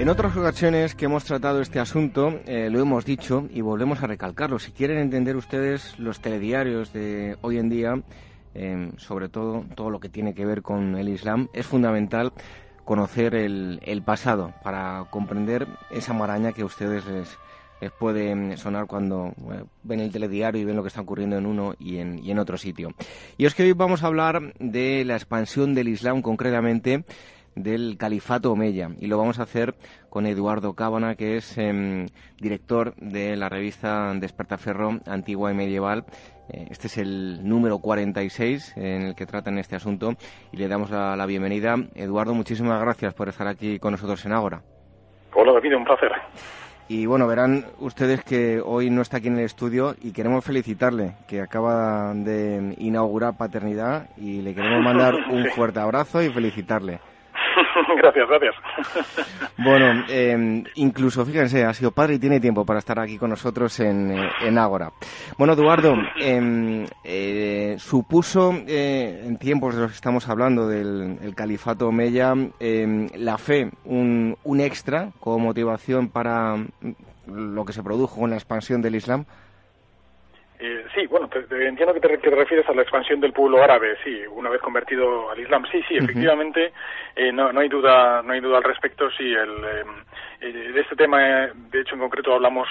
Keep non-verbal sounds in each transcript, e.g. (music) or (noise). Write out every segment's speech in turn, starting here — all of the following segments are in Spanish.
En otras ocasiones que hemos tratado este asunto, eh, lo hemos dicho y volvemos a recalcarlo. Si quieren entender ustedes los telediarios de hoy en día, eh, sobre todo todo lo que tiene que ver con el Islam, es fundamental conocer el, pasado para comprender esa maraña que a ustedes les, puede sonar cuando ven el telediario y ven lo que está ocurriendo en uno y en, y en otro sitio. Y es que hoy vamos a hablar de la expansión del Islam concretamente del Califato Omeya y lo vamos a hacer con Eduardo Cábana, que es em, director de la revista Despertaferro Antigua y Medieval. Eh, este es el número 46 en el que tratan este asunto y le damos la, bienvenida. Eduardo, muchísimas gracias por estar aquí con nosotros en Ágora. Hola David, un placer. Y bueno, verán ustedes que hoy no está aquí en el estudio y queremos felicitarle, que acaba de inaugurar paternidad y le queremos (laughs) mandar un fuerte abrazo y felicitarle. (laughs) gracias, gracias. Bueno, eh, incluso, fíjense, ha sido padre y tiene tiempo para estar aquí con nosotros en, eh, en Ágora. Bueno, Eduardo, em, eh, supuso en tiempos de los que estamos hablando del califato Omeya em, la fe un, un extra como motivación para lo que se produjo con la expansión del Islam. Eh, sí, bueno, entiendo que te, refieres a la expansión del pueblo árabe, sí, una vez convertido al Islam. Sí, sí, efectivamente, eh, no, no hay duda, no hay duda al respecto. Sí, el, eh, de este tema, de hecho, en concreto hablamos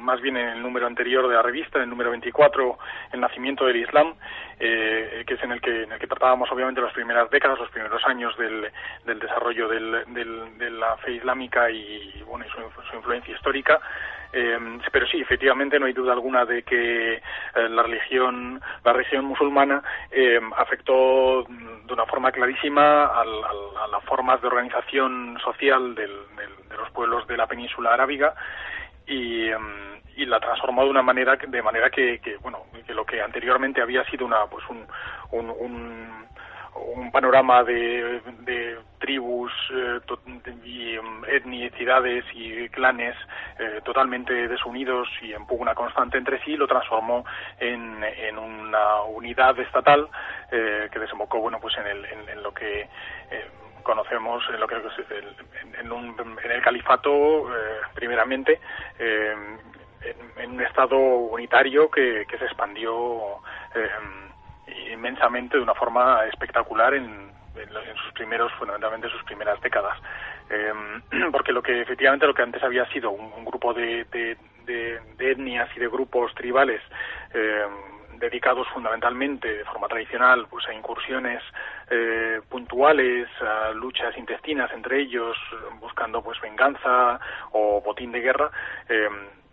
más bien en el número anterior de la revista, en el número 24, el nacimiento del Islam, que es en el que en el que tratábamos obviamente las primeras décadas, los primeros años del, del desarrollo del, del, de la fe islámica y bueno, y su influencia histórica. Eh, pero sí, efectivamente, no hay duda alguna de que eh, la religión, la religión musulmana eh, afectó de una forma clarísima a, las formas de organización social de los pueblos de la península arábiga y, y la transformó de una manera de manera que, bueno que lo que anteriormente había sido una pues un, un un panorama de, tribus eh, y em, etnicidades y clanes eh, totalmente desunidos y en pugna constante entre sí, lo transformó en, en una unidad estatal eh, que desembocó bueno pues en, el, en, lo que conocemos en lo que en, un, en el califato primeramente en, un estado unitario que se expandió inmensamente de una forma espectacular en, sus primeros, fundamentalmente sus primeras décadas. Em, (clears throat) porque lo que efectivamente lo que antes había sido un, grupo de, etnias y de grupos tribales em, dedicados fundamentalmente de forma tradicional pues a incursiones eh, puntuales a luchas intestinas entre ellos buscando pues venganza o botín de guerra eh,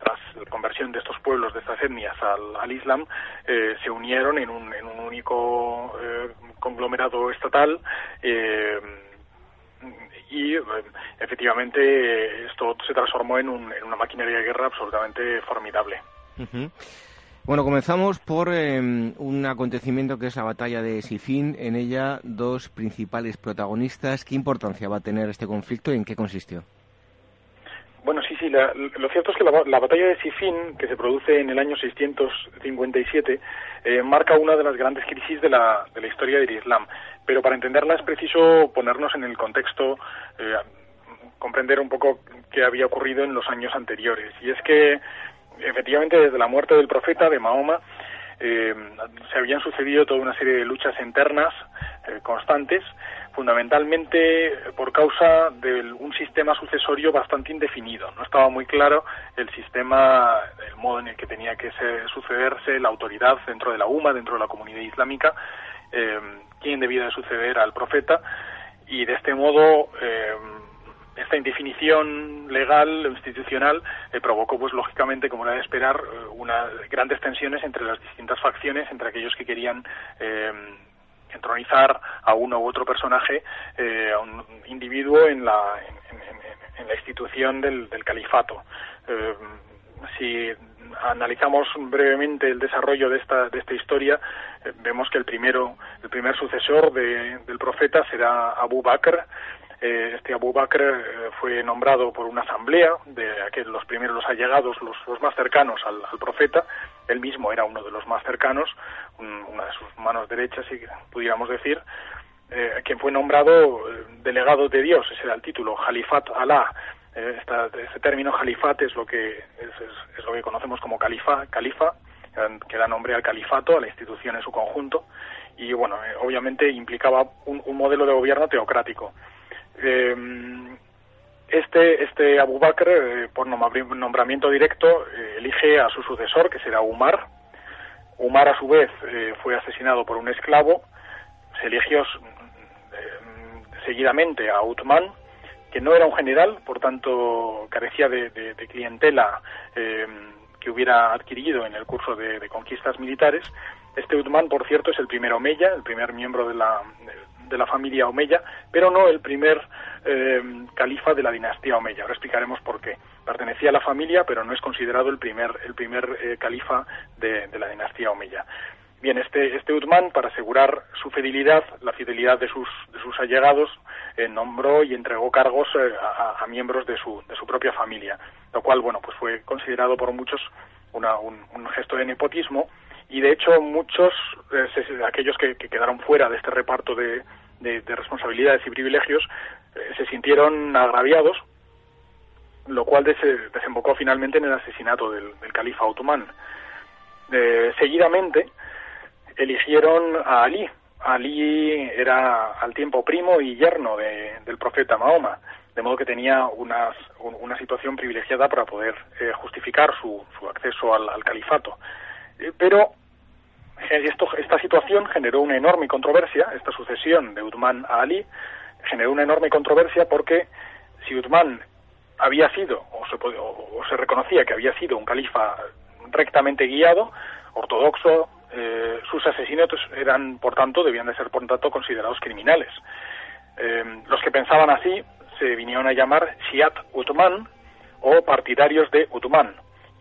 tras la conversión de estos pueblos, de estas etnias al, Islam, eh, se unieron en un, en un único eh, conglomerado estatal eh, y efectivamente esto se transformó en, un, en, una maquinaria de guerra absolutamente formidable. Bueno, comenzamos por un acontecimiento que es la batalla de Sifin. En ella, dos principales protagonistas. ¿Qué importancia va a tener este conflicto y en qué consistió? Sí, sí, lo cierto es que la, batalla de Sifin, que se produce en el año 657, eh, marca una de las grandes crisis de la, de la historia del Islam. Pero para entenderla es preciso ponernos en el contexto, eh, comprender un poco qué había ocurrido en los años anteriores. Y es que, efectivamente, desde la muerte del profeta, de Mahoma, eh, se habían sucedido toda una serie de luchas internas constantes fundamentalmente por causa de un sistema sucesorio bastante indefinido. No estaba muy claro el sistema, el modo en el que tenía que sucederse la autoridad dentro de la UMA, dentro de la comunidad islámica, eh, quién debía de suceder al profeta y de este modo eh, esta indefinición legal institucional eh, provocó pues lógicamente como era de esperar unas grandes tensiones entre las distintas facciones entre aquellos que querían entronizar a uno u otro personaje, eh, a un individuo en la, en, la institución del, califato. Eh, si analizamos brevemente el desarrollo de esta, de esta historia, eh, vemos que el primero, el primer sucesor del profeta será Abu Bakr, este Abu Bakr eh, fue nombrado por una asamblea de aquellos, los primeros, los allegados, los, más cercanos al, profeta. Él mismo era uno de los más cercanos, una de sus manos derechas, si pudiéramos decir, eh, quien fue nombrado delegado de Dios, ese era el título, Jalifat Alá, Eh, este término jalifate es lo que es, lo que conocemos como califa, califa, que da nombre al califato, a la institución en su conjunto, y bueno, eh, obviamente implicaba un, modelo de gobierno teocrático. Eh, este, este Abu Bakr, por nombramiento directo, elige a su sucesor, que será Umar. Umar, a su vez, fue asesinado por un esclavo. Se eligió seguidamente a Uthman, que no era un general, por tanto carecía de, clientela eh, que hubiera adquirido en el curso de, conquistas militares. Este Uthman, por cierto, es el primer Omeya, el primer miembro de la, de la familia Omeya, pero no el primer eh, califa de la dinastía Omeya. Ahora explicaremos por qué. Pertenecía a la familia, pero no es considerado el primer, el primer eh, califa de, la dinastía Omeya. Bien, este, este Uthman, para asegurar su fidelidad, la fidelidad de sus, de sus allegados, eh, nombró y entregó cargos eh, a, miembros de su, de su propia familia, lo cual, bueno, pues fue considerado por muchos una, un, gesto de nepotismo y, de hecho, muchos, eh, aquellos que, quedaron fuera de este reparto de, de, responsabilidades y privilegios, se sintieron agraviados, lo cual desembocó finalmente en el asesinato del, califa otomán. seguidamente, eligieron a Ali. Ali era al tiempo primo y yerno del profeta Mahoma, de modo que tenía una, una situación privilegiada para poder eh, justificar su, su acceso al, califato. Eh, pero esto, esta situación generó una enorme controversia, esta sucesión de Uthman a Ali generó una enorme controversia porque si Uthman había sido, o se, o se reconocía que había sido un califa rectamente guiado, ortodoxo, eh, sus asesinatos eran, por tanto, debían de ser, por tanto, considerados criminales. Eh, los que pensaban así se vinieron a llamar Shiat Uthman o partidarios de Uthman,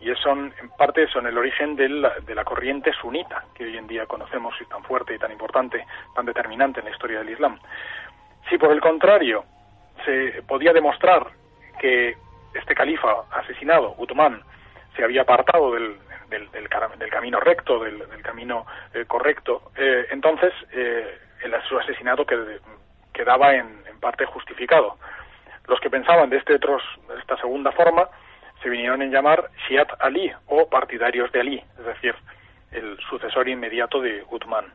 y son, en parte, son el origen de la, corriente sunita, que hoy en día conocemos y tan fuerte y tan importante, tan determinante en la historia del Islam. Si, por el contrario, se podía demostrar que este califa asesinado, Uthman, se había apartado del, del, del, camino recto, del, camino eh, correcto, eh, entonces eh, el, su asesinato quedaba en, parte justificado. Los que pensaban de, este otros, esta segunda forma se vinieron a llamar Shiat Ali o partidarios de Ali, es decir, el sucesor inmediato de Uthman.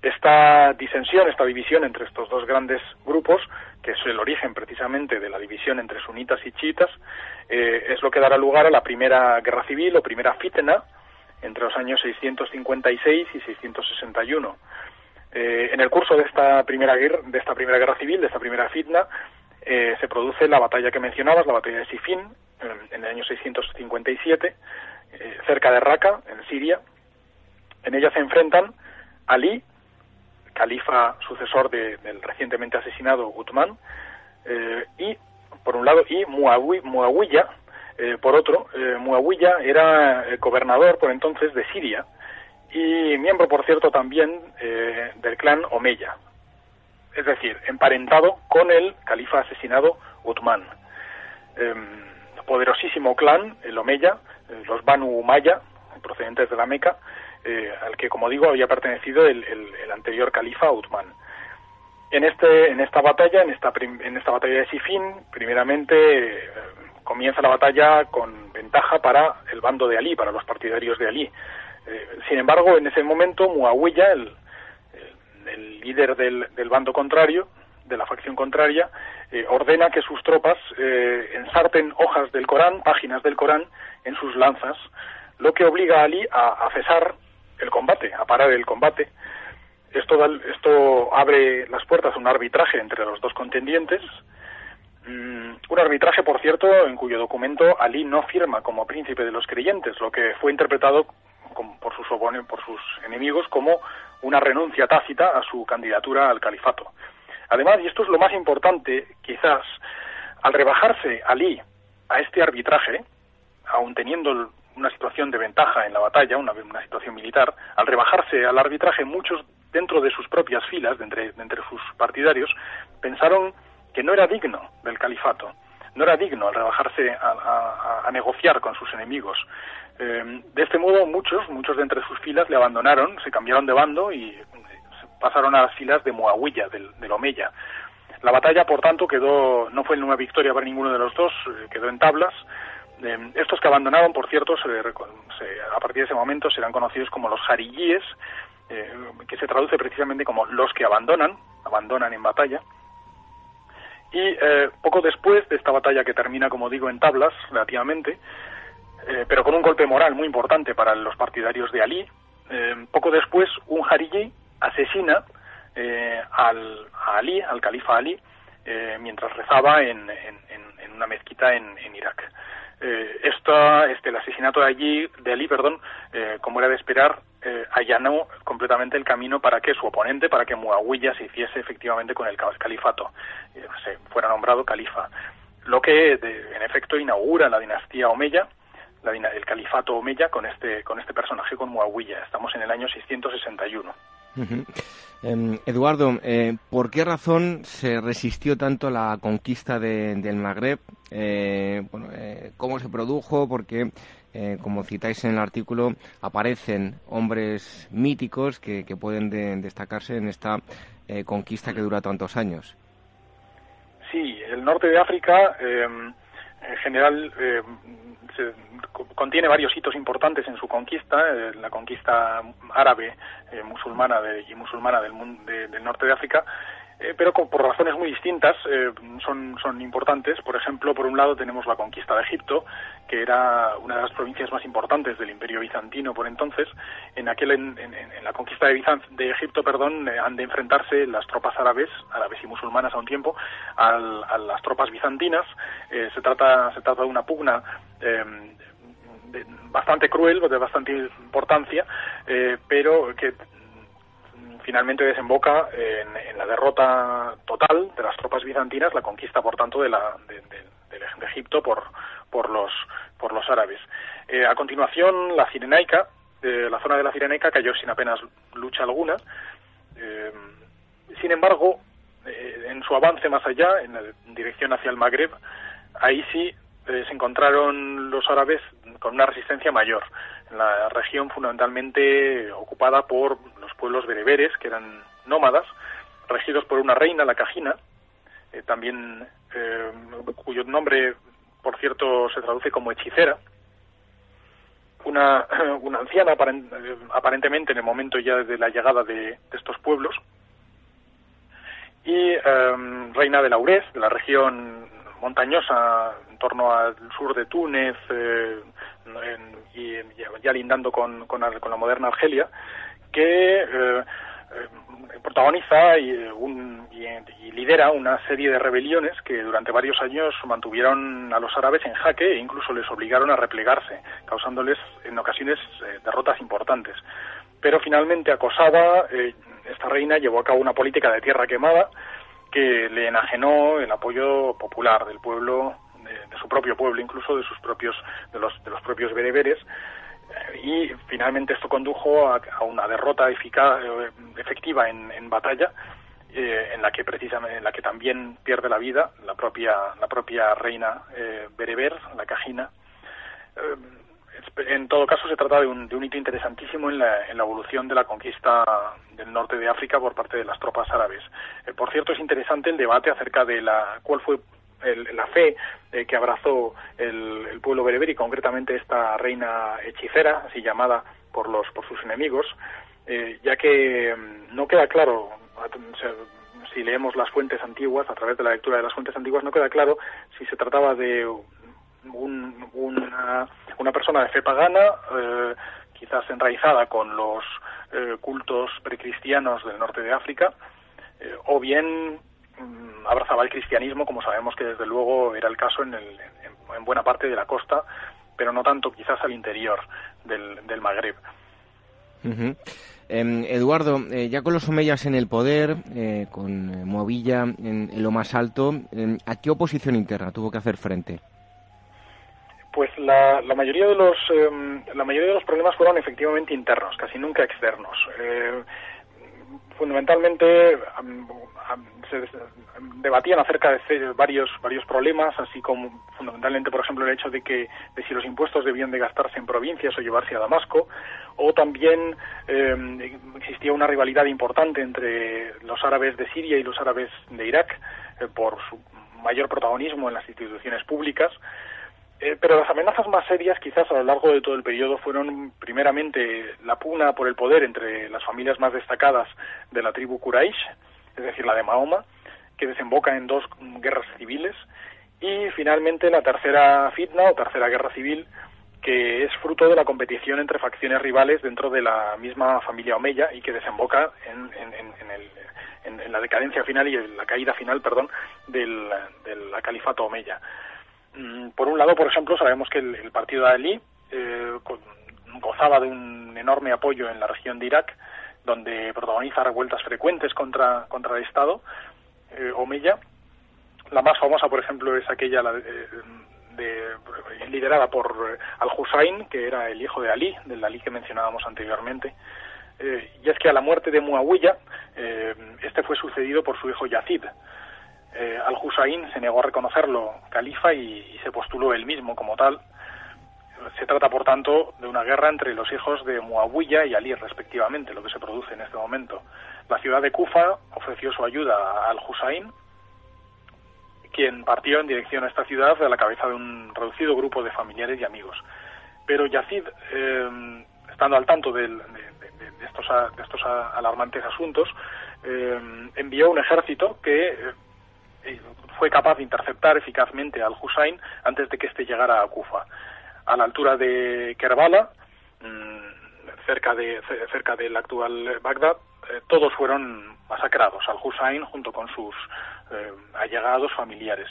Esta disensión, esta división entre estos dos grandes grupos, que es el origen precisamente de la división entre sunitas y chiitas, eh, es lo que dará lugar a la primera guerra civil o primera fitna entre los años 656 y 661. Eh, en el curso de esta primera guerra, de esta primera guerra civil, de esta primera fitna, eh, se produce la batalla que mencionabas, la batalla de Sifin, en, el año 657, cerca de Raqqa, en Siria. En ella se enfrentan Ali, califa sucesor del recientemente asesinado Uthman, y por un lado, y Muawiyah, eh, por otro. Eh, Muawiyah era eh, gobernador por entonces de Siria y miembro, por cierto, también eh, del clan Omeya, es decir, emparentado con el califa asesinado Uthman. Em, poderosísimo clan, el Omeya, los Banu Umayya, procedentes de la Meca, al que, como digo, había pertenecido el, el anterior califa Uthman. En, este, en esta batalla, en esta, en esta batalla de Sifin, primeramente eh, comienza la batalla con ventaja para el bando de Ali, para los partidarios de Ali. Eh, sin embargo, en ese momento, Muawiyah, el, el, líder del, del, bando contrario, de la facción contraria, eh, ordena que sus tropas ensarten hojas del Corán, páginas del Corán, en sus lanzas, lo que obliga a Ali a, cesar el combate, a parar el combate, esto, esto abre las puertas a un arbitraje entre los dos contendientes, mm, un arbitraje, por cierto, en cuyo documento Ali no firma como príncipe de los creyentes, lo que fue interpretado por, sus por sus enemigos como una renuncia tácita a su candidatura al califato. Además, y esto es lo más importante, quizás, al rebajarse Ali a este arbitraje, aun teniendo una situación de ventaja en la batalla, una, situación militar, al rebajarse al arbitraje, muchos dentro de sus propias filas, de entre, entre sus partidarios, pensaron que no era digno del califato, no era digno al rebajarse a, negociar con sus enemigos. Eh, de este modo, muchos, muchos de entre sus filas le abandonaron, se cambiaron de bando y pasaron a las filas de Muawiyah, del, del Omeya. La batalla, por tanto, quedó no fue una victoria para ninguno de los dos, quedó en tablas. estos que abandonaron, por cierto, a partir de ese momento serán conocidos como los jariyíes, que se traduce precisamente como los que abandonan, abandonan en batalla. Y eh, poco después de esta batalla que termina, como digo, en tablas, relativamente, eh, pero con un golpe moral muy importante para los partidarios de Ali, eh, poco después un Hariji asesina al, a Ali, al califa Ali, mientras rezaba en, en, una mezquita en, Irak. esta, este, el asesinato de, allí, de Ali, perdón, como era de esperar, eh, allanó completamente el camino para que su oponente, para que Muawiyah se hiciese efectivamente con el califato, eh, se fuera nombrado califa. Lo que, en efecto, inaugura la dinastía Omeya, la, el califato Omeya, con este, con este personaje, con Muawiyah. Estamos en el año 661. Em, Eduardo, eh, ¿por qué razón se resistió tanto la conquista del Magreb? Eh, eh, ¿Cómo se produjo? Porque, como citáis en el artículo, aparecen hombres míticos que, pueden destacarse en esta conquista que dura tantos años. Sí, el norte de África, em, en general, em, contiene varios hitos importantes en su conquista, eh, la conquista árabe, eh, musulmana y musulmana del, del norte de África, eh, pero por razones muy distintas son, son importantes. Por ejemplo, por un lado tenemos la conquista de Egipto, que era una de las provincias más importantes del Imperio bizantino por entonces. En aquel en, la conquista de, Egipto, perdón, han de enfrentarse las tropas árabes, árabes y musulmanas a un tiempo, a las tropas bizantinas. se trata se trata de una pugna bastante cruel, de bastante importancia, eh, pero que finalmente desemboca en, la derrota total de las tropas bizantinas, la conquista, por tanto, de, la, de, Egipto por, por, los, por los árabes. Eh, a continuación, la Cirenaica, la zona de la Cirenaica cayó sin apenas lucha alguna. Eh, sin embargo, en su avance más allá, en, en dirección hacia el Magreb, ahí sí se encontraron los árabes con una resistencia mayor. En la región fundamentalmente ocupada por pueblos bereberes, que eran nómadas, regidos por una reina, la Cajina, eh, también eh, cuyo nombre, por cierto, se traduce como hechicera, una, (clears throat) una anciana aparentemente en el momento ya de la llegada de, estos pueblos, y eh, reina de Laurés, de la región montañosa en torno al sur de Túnez eh, y ya lindando con, con, la moderna Argelia, que eh, eh, protagoniza y, y, lidera una serie de rebeliones que durante varios años mantuvieron a los árabes en jaque e incluso les obligaron a replegarse, causándoles en ocasiones derrotas importantes. Pero finalmente acosada, esta reina llevó a cabo una política de tierra quemada que le enajenó el apoyo popular del pueblo, de, su propio pueblo, incluso de sus propios, de los, de los propios bereberes, y finalmente esto condujo a, una derrota eficaz, eh, efectiva en, batalla, eh, en la que precisamente, en la que también pierde la vida la propia, la propia reina eh, bereber, la Cajina en todo caso, se trata de un, hito interesantísimo en la, evolución de la conquista del norte de África por parte de las tropas árabes. Eh, por cierto, es interesante el debate acerca de la cuál fue la fe eh, que abrazó el, pueblo bereber y concretamente esta reina hechicera, así llamada por los por sus enemigos, eh, ya que mm, no queda claro si leemos las fuentes antiguas, a través de la lectura de las fuentes antiguas, no queda claro si se trataba de una, una, persona de fe pagana, eh, quizás enraizada con los eh, cultos precristianos del norte de África, eh, o bien abrazaba el cristianismo, como sabemos que desde luego era el caso en, el, en, buena parte de la costa, pero no tanto quizás al interior del, del Magreb. Em, Eduardo, ya con los omeyas en el poder, con Movilla en, lo más alto, em, ¿a qué oposición interna tuvo que hacer frente? Pues la, mayoría de los em, la mayoría de los problemas fueron efectivamente internos, casi nunca externos. Fundamentalmente se debatían acerca de varios varios problemas, así como fundamentalmente, por ejemplo, el hecho de que de si los impuestos debían de gastarse en provincias o llevarse a Damasco, o también eh, existía una rivalidad importante entre los árabes de Siria y los árabes de Irak eh, por su mayor protagonismo en las instituciones públicas. Eh, pero las amenazas más serias, quizás a lo largo de todo el periodo, fueron primeramente la pugna por el poder entre las familias más destacadas de la tribu Quraysh, es decir, la de Mahoma, que desemboca en dos guerras civiles, y finalmente la tercera fitna o tercera guerra civil, que es fruto de la competición entre facciones rivales dentro de la misma familia Omeya y que desemboca en, la decadencia final y en la caída final, perdón, del califato Omeya. Mm, por un lado, por ejemplo, sabemos que el, partido de Ali eh, gozaba de un enorme apoyo en la región de Irak, donde protagoniza revueltas frecuentes contra, contra el Estado eh, Omeya. La más famosa, por ejemplo, es aquella eh, de, liderada por Al-Hussein, que era el hijo de Ali, del Ali que mencionábamos anteriormente. y es que a la muerte de Muawiyah, este fue sucedido por su hijo Yazid, eh, Al-Hussein se negó a reconocerlo califa y, se postuló él mismo como tal. Se trata, por tanto, de una guerra entre los hijos de Muawiyah y Ali, respectivamente, lo que se produce en este momento. La ciudad de Kufa ofreció su ayuda a Al-Hussein, quien partió en dirección a esta ciudad a la cabeza de un reducido grupo de familiares y amigos. Pero Yazid, eh, estando al tanto de, estos, de estos alarmantes asuntos, eh, envió un ejército que fue capaz de interceptar eficazmente al Hussein antes de que éste llegara a Kufa. A la altura de Kerbala, mm, cerca, de, cerca del actual Bagdad, eh, todos fueron masacrados, al Hussein junto con sus eh, allegados familiares.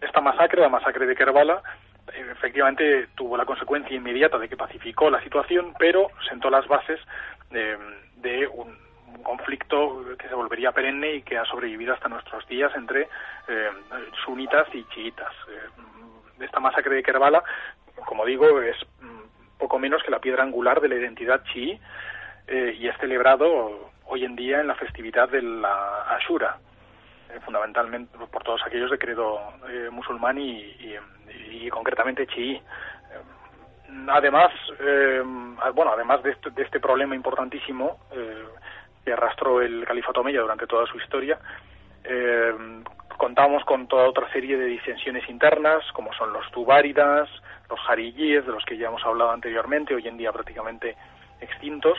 Esta masacre, la masacre de Kerbala, efectivamente tuvo la consecuencia inmediata de que pacificó la situación, pero sentó las bases de un un conflicto que se volvería perenne y que ha sobrevivido hasta nuestros días entre eh, sunitas y chiitas. Eh, esta masacre de Kerbala, como digo, es mm, poco menos que la piedra angular de la identidad chií eh, y es celebrado hoy en día en la festividad de la Ashura, fundamentalmente por todos aquellos de credo musulmán y, concretamente chií además bueno además de este, de este problema importantísimo que arrastró el califato Omeya durante toda su historia. Eh, contamos con toda otra serie de disensiones internas, como son los tubáridas, los jariyíes, de los que ya hemos hablado anteriormente, hoy en día prácticamente extintos,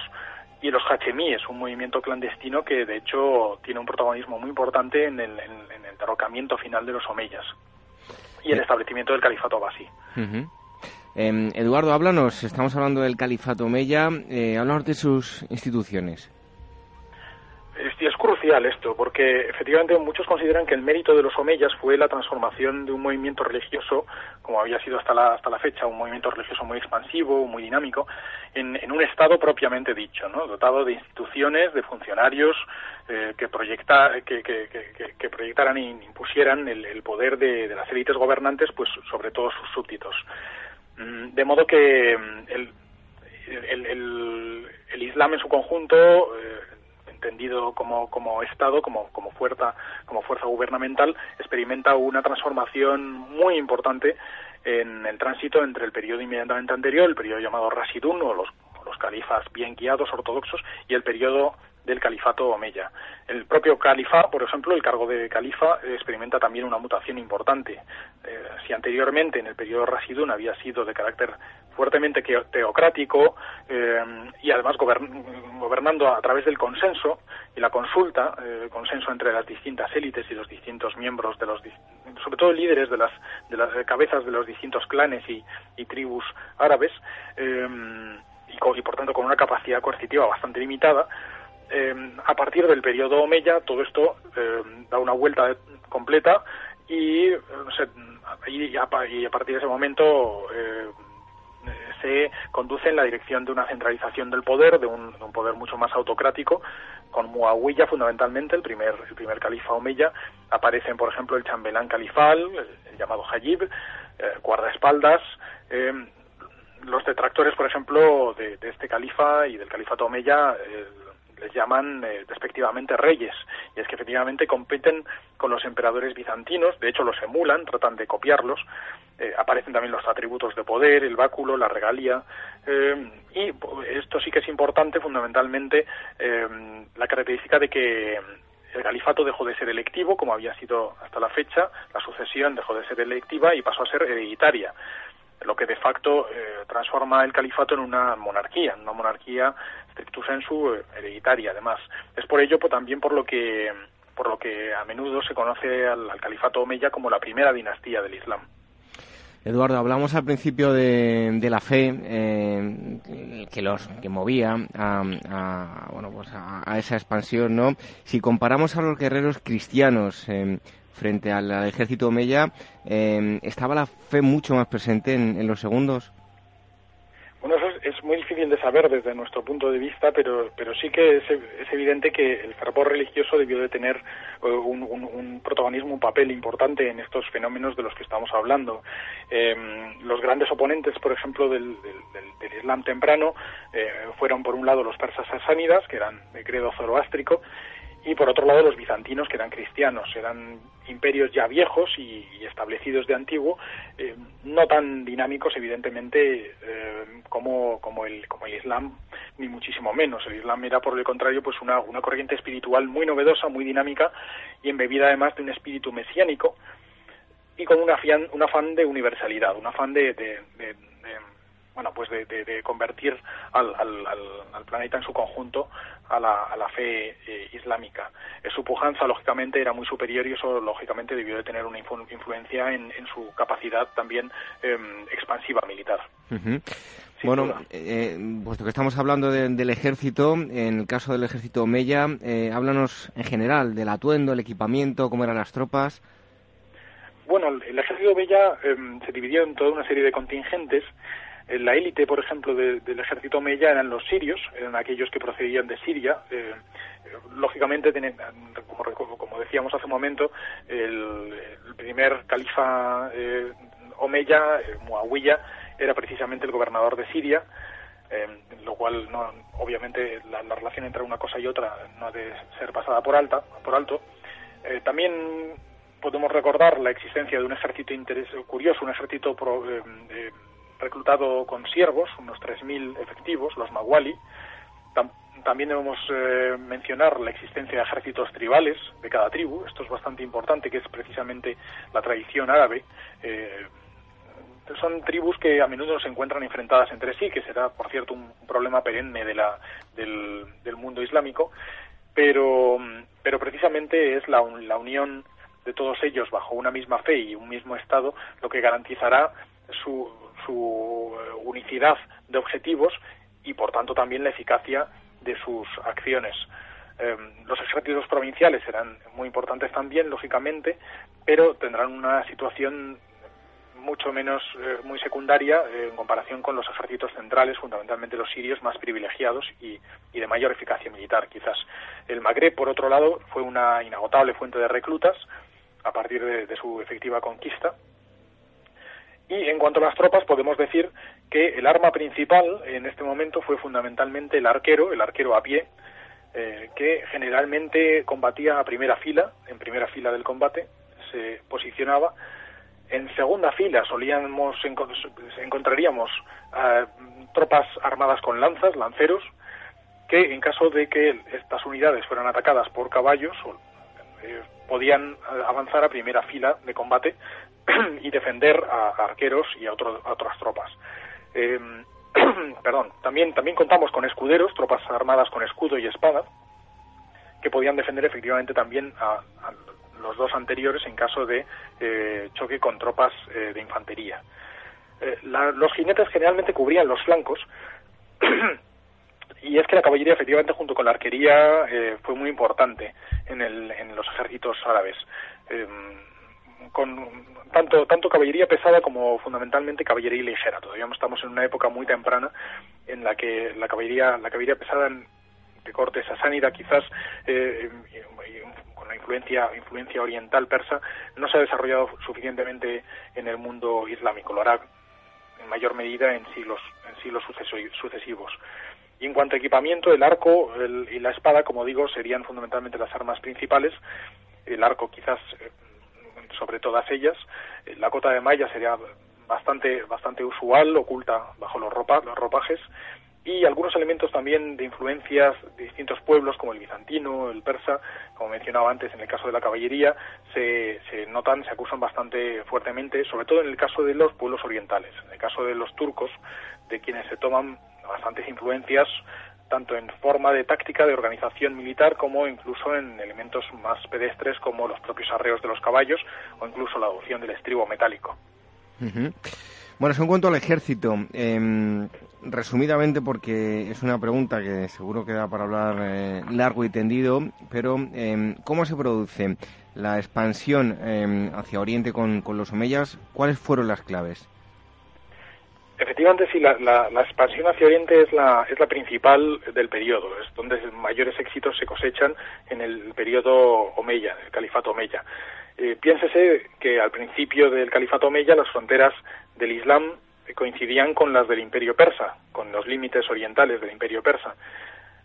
y los hachemíes, un movimiento clandestino que de hecho tiene un protagonismo muy importante en el, derrocamiento final de los omeyas y el establecimiento del califato abasí. Em, Eduardo, háblanos, estamos hablando del califato omeya, eh, háblanos de sus instituciones. Esto, porque efectivamente muchos consideran que el mérito de los omeyas fue la transformación de un movimiento religioso, como había sido hasta la, hasta la fecha, un movimiento religioso muy expansivo, muy dinámico, en, un Estado propiamente dicho, ¿no? dotado de instituciones, de funcionarios eh, que, proyecta, que, proyectaran e impusieran el, poder de, las élites gobernantes pues sobre todo sus súbditos. Mm, de modo que mm, el, el, Islam en su conjunto eh, entendido como, como Estado, como, como, fuerza, como fuerza gubernamental, experimenta una transformación muy importante en el tránsito entre el periodo inmediatamente anterior, el periodo llamado Rasidun, o los, los califas bien guiados ortodoxos, y el periodo del califato omeya. El propio califa, por ejemplo, el cargo de califa experimenta también una mutación importante. Eh, si anteriormente en el periodo Rasidun había sido de carácter fuertemente teocrático eh, y además gobernando a través del consenso y la consulta, eh, consenso entre las distintas élites y los distintos miembros de los, sobre todo líderes de las, de las cabezas de los distintos clanes y, tribus árabes, y, por tanto con una capacidad coercitiva bastante limitada, eh, a partir del periodo Omeya todo esto eh, da una vuelta completa y, eh, y, a, partir de ese momento se conduce en la dirección de una centralización del poder, de un, poder mucho más autocrático, con Muawiyah fundamentalmente, el primer, el primer califa Omeya, aparecen por ejemplo el chambelán califal, el, llamado Hajib, guardaespaldas, los detractores, por ejemplo, de, este califa y del califato Omeya les llaman eh, despectivamente reyes, y es que efectivamente compiten con los emperadores bizantinos, de hecho los emulan, tratan de copiarlos, eh, aparecen también los atributos de poder, el báculo, la regalía, eh, y esto sí que es importante fundamentalmente la característica de que el califato dejó de ser electivo, como había sido hasta la fecha, la sucesión dejó de ser electiva y pasó a ser hereditaria lo que de facto eh, transforma el califato en una monarquía, una monarquía stricto sensu eh, hereditaria además. Es por ello pues, también por lo que por lo que a menudo se conoce al, califato omeya como la primera dinastía del Islam. Eduardo, hablamos al principio de, la fe eh, que los que movía a, bueno pues a, esa expansión, ¿no? Si comparamos a los guerreros cristianos frente al, ejército Omeya, em, ¿estaba la fe mucho más presente en, los segundos? Bueno, eso es, muy difícil de saber desde nuestro punto de vista, pero, pero sí que es, evidente que el fervor religioso debió de tener eh, un, protagonismo, un papel importante en estos fenómenos de los que estamos hablando. Em, los grandes oponentes, por ejemplo, del, Islam temprano eh, fueron, por un lado, los persas sasánidas, que eran de credo zoroástrico, y por otro lado los bizantinos que eran cristianos, eran imperios ya viejos y, establecidos de antiguo, eh, no tan dinámicos evidentemente eh, como, como, el, como el Islam, ni muchísimo menos. El Islam era por el contrario pues una, una corriente espiritual muy novedosa, muy dinámica y embebida además de un espíritu mesiánico y con un afán, un afán de universalidad, un afán de bueno, pues de, convertir al, al, planeta en su conjunto a la, a la fe eh, islámica. Eh, su pujanza, lógicamente, era muy superior y eso, lógicamente, debió de tener una influencia en, su capacidad también em, expansiva militar. Bueno, eh, puesto que estamos hablando del ejército, en el caso del ejército Omeya, háblanos en general del atuendo, el equipamiento, cómo eran las tropas. Bueno, el ejército Omeya em, se dividió en toda una serie de contingentes la élite, por ejemplo, del ejército Meya eran los sirios, eran aquellos que procedían de Siria. Eh, lógicamente, como, como, decíamos hace un momento, el, primer califa eh, Omeya, eh, Muawiyah, era precisamente el gobernador de Siria, eh, lo cual, no, obviamente, la, relación entre una cosa y otra no ha de ser pasada por, alta, por alto. también podemos recordar la existencia de un ejército curioso, un ejército pro, reclutado con siervos, unos 3.000 efectivos, los Mawali. también debemos eh, mencionar la existencia de ejércitos tribales de cada tribu. Esto es bastante importante, que es precisamente la tradición árabe. Eh, son tribus que a menudo se encuentran enfrentadas entre sí, que será, por cierto, un, problema perenne de la, del, mundo islámico, pero, pero precisamente es la, la unión de todos ellos bajo una misma fe y un mismo Estado lo que garantizará su, su eh, unicidad de objetivos y por tanto también la eficacia de sus acciones. Em, los ejércitos provinciales serán muy importantes también, lógicamente, pero tendrán una situación mucho menos eh, muy secundaria eh, en comparación con los ejércitos centrales, fundamentalmente los sirios, más privilegiados y, de mayor eficacia militar, quizás. El Magreb, por otro lado, fue una inagotable fuente de reclutas a partir de su efectiva conquista y en cuanto a las tropas, podemos decir que el arma principal en este momento fue fundamentalmente el arquero, el arquero a pie, eh, que generalmente combatía a primera fila, en primera fila del combate, se posicionaba. En segunda fila solíamos encontraríamos tropas armadas con lanzas, lanceros, que en caso de que estas unidades fueran atacadas por caballos, eh, podían avanzar a primera fila de combate (clears throat) y defender a, arqueros y a, otras tropas. Em, (clears throat) perdón, también, también contamos con escuderos, tropas armadas con escudo y espada, que podían defender efectivamente también a, los dos anteriores en caso de eh, choque con tropas eh, de infantería. Eh, los jinetes generalmente cubrían los flancos (clears throat) y es que la caballería efectivamente junto con la arquería fue muy importante en, el, en los ejércitos árabes. Em, con tanto tanto caballería pesada como fundamentalmente caballería ligera. Todavía estamos en una época muy temprana en la que la caballería la caballería pesada de corte sasánida quizás eh, con la influencia influencia oriental persa no se ha desarrollado suficientemente en el mundo islámico. Lo hará en mayor medida en siglos en siglos sucesivos. Y en cuanto a equipamiento, el arco y la espada, como digo, serían fundamentalmente las armas principales. El arco quizás eh, sobre todas ellas. Eh, la cota de malla sería bastante, bastante usual, oculta bajo los, ropa, los ropajes y algunos elementos también de influencias de distintos pueblos como el bizantino, el persa, como mencionaba antes en el caso de la caballería, se, se, notan, se acusan bastante fuertemente, sobre todo en el caso de los pueblos orientales, en el caso de los turcos, de quienes se toman bastantes influencias tanto en forma de táctica de organización militar como incluso en elementos más pedestres como los propios arreos de los caballos o incluso la adopción del estribo metálico. Bueno, eso en cuanto al ejército, eh, resumidamente porque es una pregunta que seguro que da para hablar eh, largo y tendido, pero eh, ¿cómo se produce la expansión em, hacia Oriente con, con los omeyas? ¿Cuáles fueron las claves? Efectivamente, sí, la, la, expansión hacia Oriente es la, es la principal del periodo, es donde mayores éxitos se cosechan en el periodo Omeya, el califato Omeya. Eh, piénsese que al principio del califato Omeya las fronteras del Islam coincidían con las del imperio persa, con los límites orientales del imperio persa.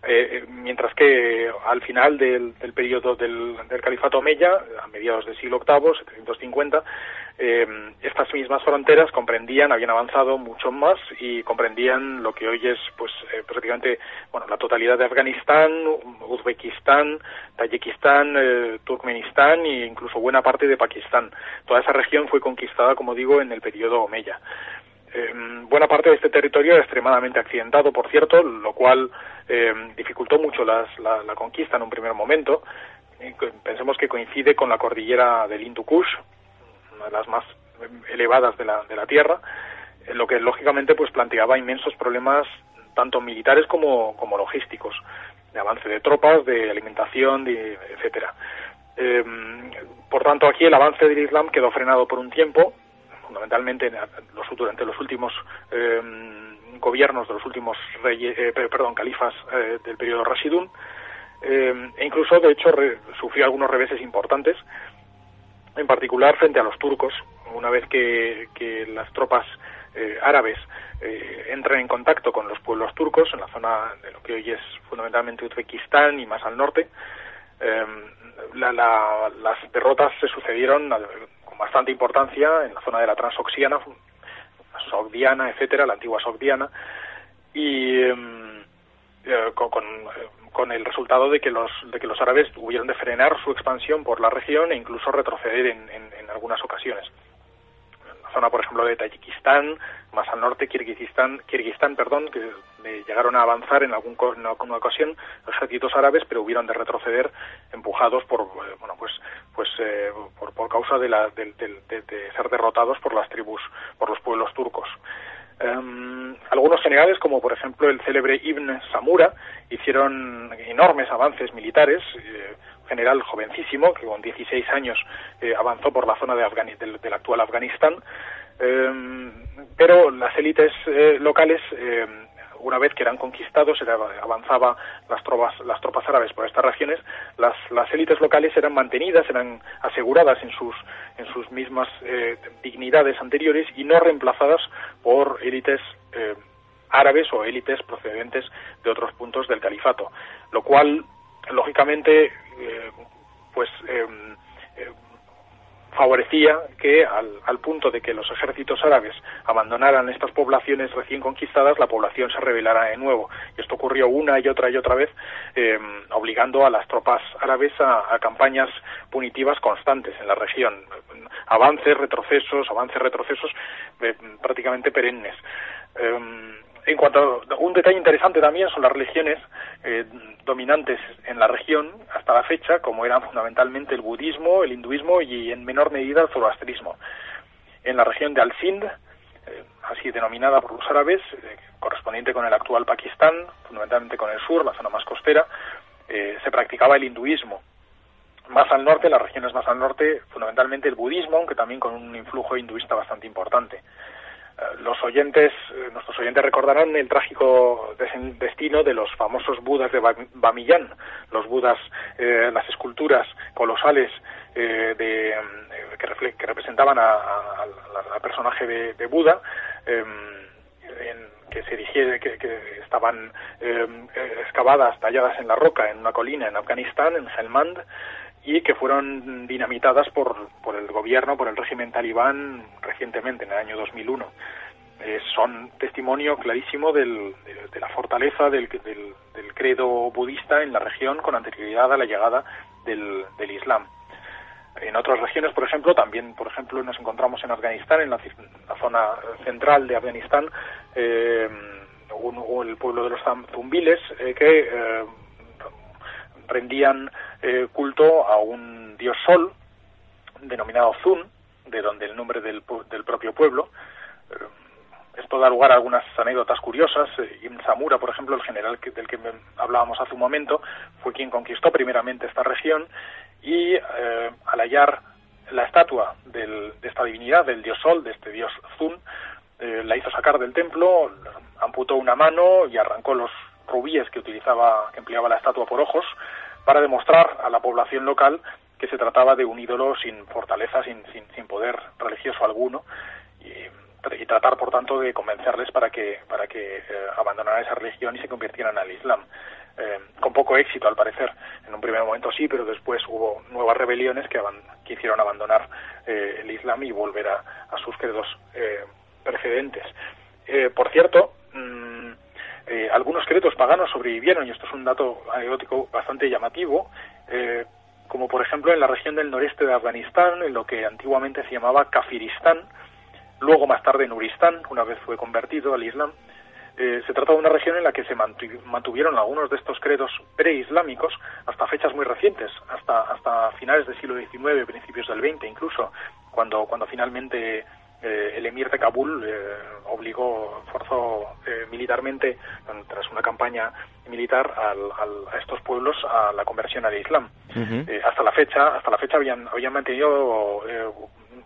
Eh, eh, mientras que al final del, del periodo del, del, califato Omeya, a mediados del siglo VIII, 750, eh, estas mismas fronteras comprendían, habían avanzado mucho más y comprendían lo que hoy es, pues, eh, prácticamente, bueno, la totalidad de Afganistán, Uzbekistán, Tayikistán, eh, Turkmenistán e incluso buena parte de Pakistán. Toda esa región fue conquistada, como digo, en el periodo Omeya. Eh, buena parte de este territorio era extremadamente accidentado, por cierto, lo cual eh, dificultó mucho las, la, la, conquista en un primer momento. pensemos que coincide con la cordillera del Hindu Kush, una de las más elevadas de la, de la Tierra, lo que lógicamente pues planteaba inmensos problemas tanto militares como, logísticos, de avance de tropas, de alimentación, de, etcétera. Por tanto, aquí el avance del Islam quedó frenado por un tiempo, fundamentalmente los, durante los últimos eh, gobiernos de los últimos reyes, eh, perdón, califas eh, del periodo Rashidun, eh, e incluso, de hecho, re, sufrió algunos reveses importantes, en particular frente a los turcos, una vez que, que las tropas árabes entran en contacto con los pueblos turcos en la zona de lo que hoy es fundamentalmente Uzbekistán y más al norte, la, la, las derrotas se sucedieron bastante importancia en la zona de la transoxiana, Sogdiana, etcétera, la antigua Sogdiana, y eh, con, con, el resultado de que los de que los árabes tuvieron de frenar su expansión por la región e incluso retroceder en algunas ocasiones zona, por ejemplo, de Tayikistán, más al norte, Kirguistán, Kirguistán perdón, que llegaron a avanzar en, algún, en alguna ocasión los ejércitos árabes, pero hubieron de retroceder empujados por, eh, bueno, pues, pues eh, por, por, causa de, la, de, de, de, ser derrotados por las tribus, por los pueblos turcos. Um, algunos generales, como por ejemplo el célebre Ibn Samura, hicieron enormes avances militares. Eh, general jovencísimo, que con 16 años eh, avanzó por la zona de Afgan del, del, actual Afganistán, eh, pero las élites eh, locales, una vez que eran conquistados, avanzaba las tropas, las tropas árabes por estas regiones, las, las élites locales eran mantenidas, eran aseguradas en sus, en sus mismas dignidades anteriores y no reemplazadas por élites árabes o élites procedentes de otros puntos del califato, lo cual lógicamente eh, pues eh, eh, favorecía que al, punto de que los ejércitos árabes abandonaran estas poblaciones recién conquistadas, la población se rebelara de nuevo. Y esto ocurrió una y otra y otra vez, eh, obligando a las tropas árabes a, campañas punitivas constantes en la región. Avances, retrocesos, avances, retrocesos eh, prácticamente perennes. En cuanto a un detalle interesante también son las religiones eh, dominantes en la región hasta la fecha, como eran fundamentalmente el budismo, el hinduismo y en menor medida el zoroastrismo. En la región de Al-Sind, eh, así denominada por los árabes, eh, correspondiente con el actual Pakistán, fundamentalmente con el sur, la zona más costera, eh, se practicaba el hinduismo. Más al norte, las regiones más al norte, fundamentalmente el budismo, aunque también con un influjo hinduista bastante importante los oyentes, eh, nuestros oyentes recordarán el trágico destino de los famosos budas de Bamiyan, los budas, eh, las esculturas colosales eh, de, eh, que, que, representaban al personaje de, Buda, em, en, que se digiere, que, estaban em, eh, excavadas, talladas en la roca en una colina en Afganistán, en Helmand, y que fueron dinamitadas por, por el gobierno, por el régimen talibán recientemente, en el año 2001. Eh, son testimonio clarísimo del, de, la fortaleza del, del, del, credo budista en la región con anterioridad a la llegada del, Islam. En otras regiones, por ejemplo, también, por ejemplo, nos encontramos en Afganistán, en la, zona central de Afganistán, eh, el pueblo de los zumbiles, eh, que eh, rendían eh, culto a un dios sol denominado Zun, de donde el nombre del, del propio pueblo. esto da lugar a algunas anécdotas curiosas. Ibn Samura, por ejemplo, el general del que hablábamos hace un momento, fue quien conquistó primeramente esta región y eh, al hallar la estatua de esta divinidad, del dios Sol, de este dios Zun, eh, la hizo sacar del templo, amputó una mano y arrancó los rubíes que utilizaba, que empleaba la estatua por ojos, para demostrar a la población local que se trataba de un ídolo sin fortaleza, sin, sin, poder religioso alguno, y, tratar, por tanto, de convencerles para que, para que eh, abandonaran esa religión y se convirtieran al Islam. Eh, con poco éxito al parecer. En un primer momento sí, pero después hubo nuevas rebeliones que, que hicieron abandonar eh, el Islam y volver a, sus credos eh, precedentes. por cierto, mm, algunos credos paganos sobrevivieron, y esto es un dato anecdótico bastante llamativo, como por ejemplo en la región del noreste de Afganistán, en lo que antiguamente se llamaba Kafiristán, luego más tarde Nuristán, una vez fue convertido al Islam, eh, se trata de una región en la que se mantuvieron algunos de estos credos preislámicos hasta fechas muy recientes, hasta, hasta finales del siglo XIX, principios del XX incluso, cuando, cuando finalmente eh, el emir de Kabul eh, obligó, forzó militarmente, tras una campaña militar, a estos pueblos a la conversión al Islam. hasta la fecha, hasta la fecha habían, habían mantenido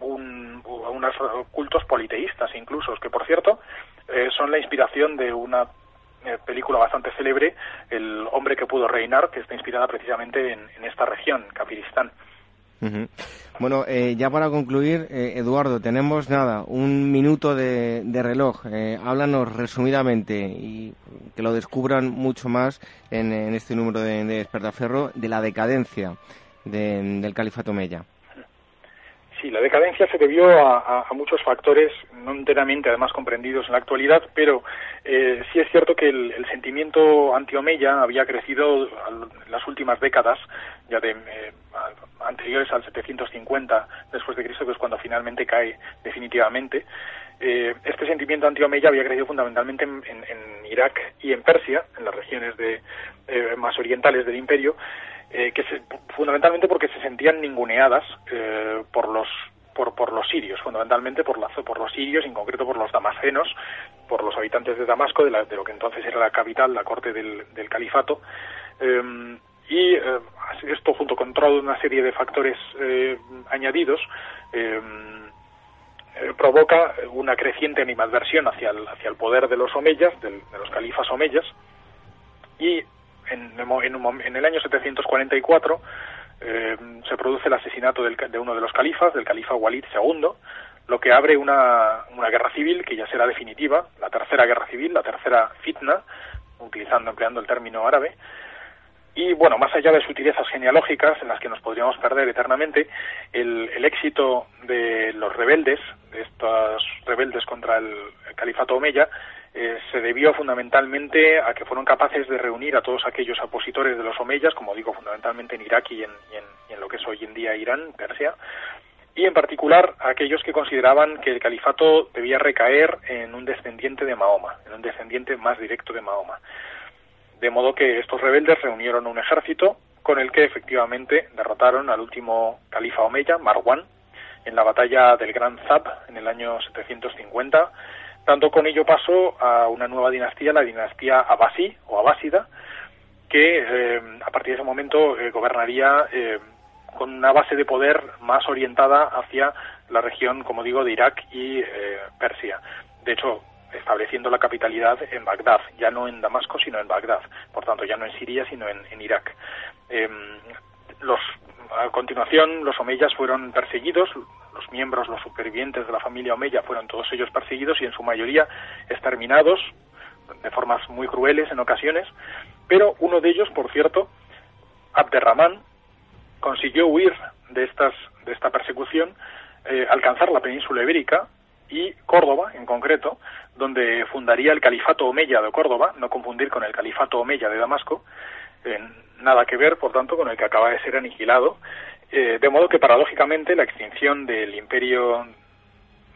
un, unos cultos politeístas incluso, que por cierto eh, son la inspiración de una eh, película bastante célebre, El hombre que pudo reinar, que está inspirada precisamente en, esta región, Kafiristán. Bueno, eh, ya para concluir, Eduardo, tenemos nada, un minuto de, reloj. háblanos resumidamente y que lo descubran mucho más en, este número de, de Despertaferro de la decadencia del Califato Mella. Sí, la decadencia se debió a, muchos factores, no enteramente además comprendidos en la actualidad, pero eh, sí es cierto que el, sentimiento anti-Omeya había crecido en las últimas décadas, ya de eh, anteriores al 750 después de Cristo, que es cuando finalmente cae definitivamente. Eh, este sentimiento anti-Omeya había crecido fundamentalmente en, Irak y en Persia, en las regiones de, más orientales del imperio, eh, que fundamentalmente porque se sentían ninguneadas eh, por los por, por los sirios, fundamentalmente por, la, por los sirios, en concreto por los damascenos, por los habitantes de Damasco, de, lo que entonces era la capital, la corte del, del califato. Em, y eh, esto, junto con toda una serie de factores añadidos, em, provoca una creciente animadversión hacia el, hacia el poder de los omeyas, de los califas omeyas, y en, en, el año 744 eh, se produce el asesinato de uno de los califas, del califa Walid II, lo que abre una, una guerra civil que ya será definitiva, la tercera guerra civil, la tercera fitna, utilizando, empleando el término árabe, y bueno, más allá de sutilezas genealógicas en las que nos podríamos perder eternamente, el, el éxito de los rebeldes, de estos rebeldes contra el, califato omeya, eh, se debió fundamentalmente a que fueron capaces de reunir a todos aquellos opositores de los omeyas, como digo, fundamentalmente en Irak y en, en, lo que es hoy en día Irán, Persia, y en particular a aquellos que consideraban que el califato debía recaer en un descendiente de Mahoma, en un descendiente más directo de Mahoma. De modo que estos rebeldes reunieron un ejército con el que efectivamente derrotaron al último califa omeya, Marwan, en la batalla del Gran Zab en el año 750 tanto con ello pasó a una nueva dinastía, la dinastía Abasí o Abásida, que eh, a partir de ese momento eh, gobernaría eh, con una base de poder más orientada hacia la región, como digo, de Irak y Persia. De hecho, estableciendo la capitalidad en Bagdad, ya no en Damasco, sino en Bagdad. Por tanto, ya no en Siria, sino en, Irak. Em, los a continuación, los omeyas fueron perseguidos, los miembros, los supervivientes de la familia omeya fueron todos ellos perseguidos y en su mayoría exterminados de formas muy crueles en ocasiones, pero uno de ellos, por cierto, Abderramán, consiguió huir de, estas, de esta persecución, eh, alcanzar la península ibérica y Córdoba, en concreto, donde fundaría el califato omeya de Córdoba, no confundir con el califato omeya de Damasco, nada que ver, por tanto, con el que acaba de ser aniquilado, eh, de modo que paradójicamente la extinción del imperio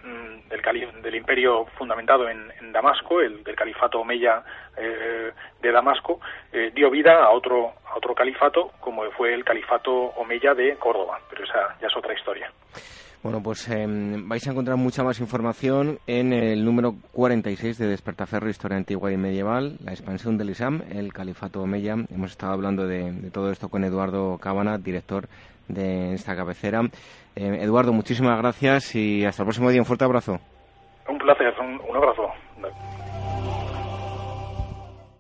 mm, del, del, imperio fundamentado en, Damasco, el del califato omeya eh, de Damasco, eh, dio vida a otro, a otro califato, como fue el califato omeya de Córdoba, pero esa ya es otra historia. Bueno, pues em, vais a encontrar mucha más información en el número 46 de Despertaferro, Historia Antigua y Medieval, la expansión del Islam, el Califato Omeya. Hemos estado hablando de, todo esto con Eduardo Cábana, director de esta cabecera. Em, Eduardo, muchísimas gracias y hasta el próximo día. Un fuerte abrazo. Un placer, un abrazo.